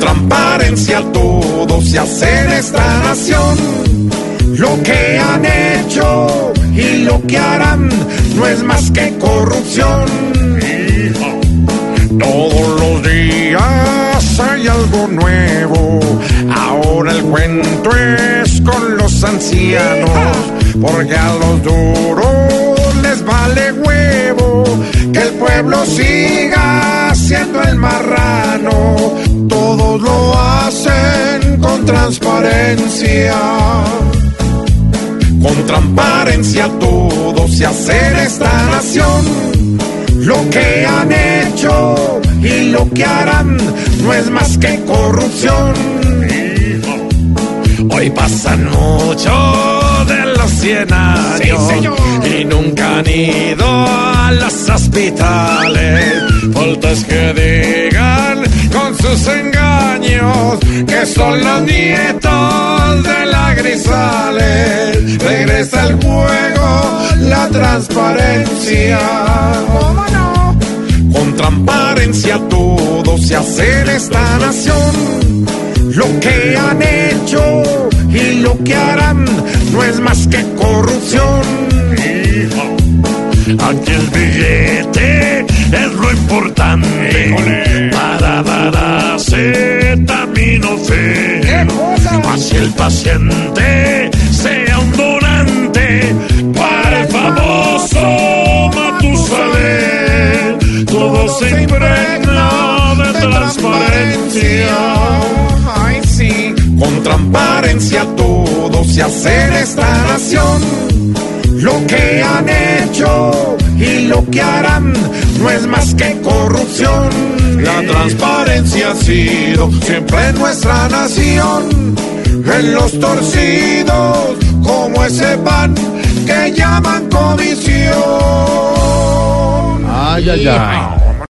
Transparencia todo se hace en esta nación. Lo que han hecho y lo que harán no es más que corrupción. Todos los días hay algo nuevo. Ahora el cuento es con los ancianos. Porque a los duros les vale huevo. Que el pueblo siga siendo el marrano. Transparencia. Con transparencia todo se hace en esta nación. Lo que han hecho y lo que harán no es más que corrupción. Hoy pasan mucho de los 100 años y nunca han ido a los hospitales. Faltas que digan con sus engaños que son los nietos de la Grisales. Regresa el juego, la transparencia. ¿Cómo no? Con transparencia todo se hace en esta nación. Lo que han hecho y lo que harán no es más que corrupción. Aquí el billete es lo importante para dar acetaminofén. Así el paciente sea un donante para el famoso Matusalén. Todo se impregna de transparencia. Ay, sí. Con transparencia todo se hace en esta nación. Lo que han y lo que harán no es más que corrupción. La transparencia ha sido siempre nuestra nación. En los torcidos, como ese pan que llaman comisión. Ay, ay, ay.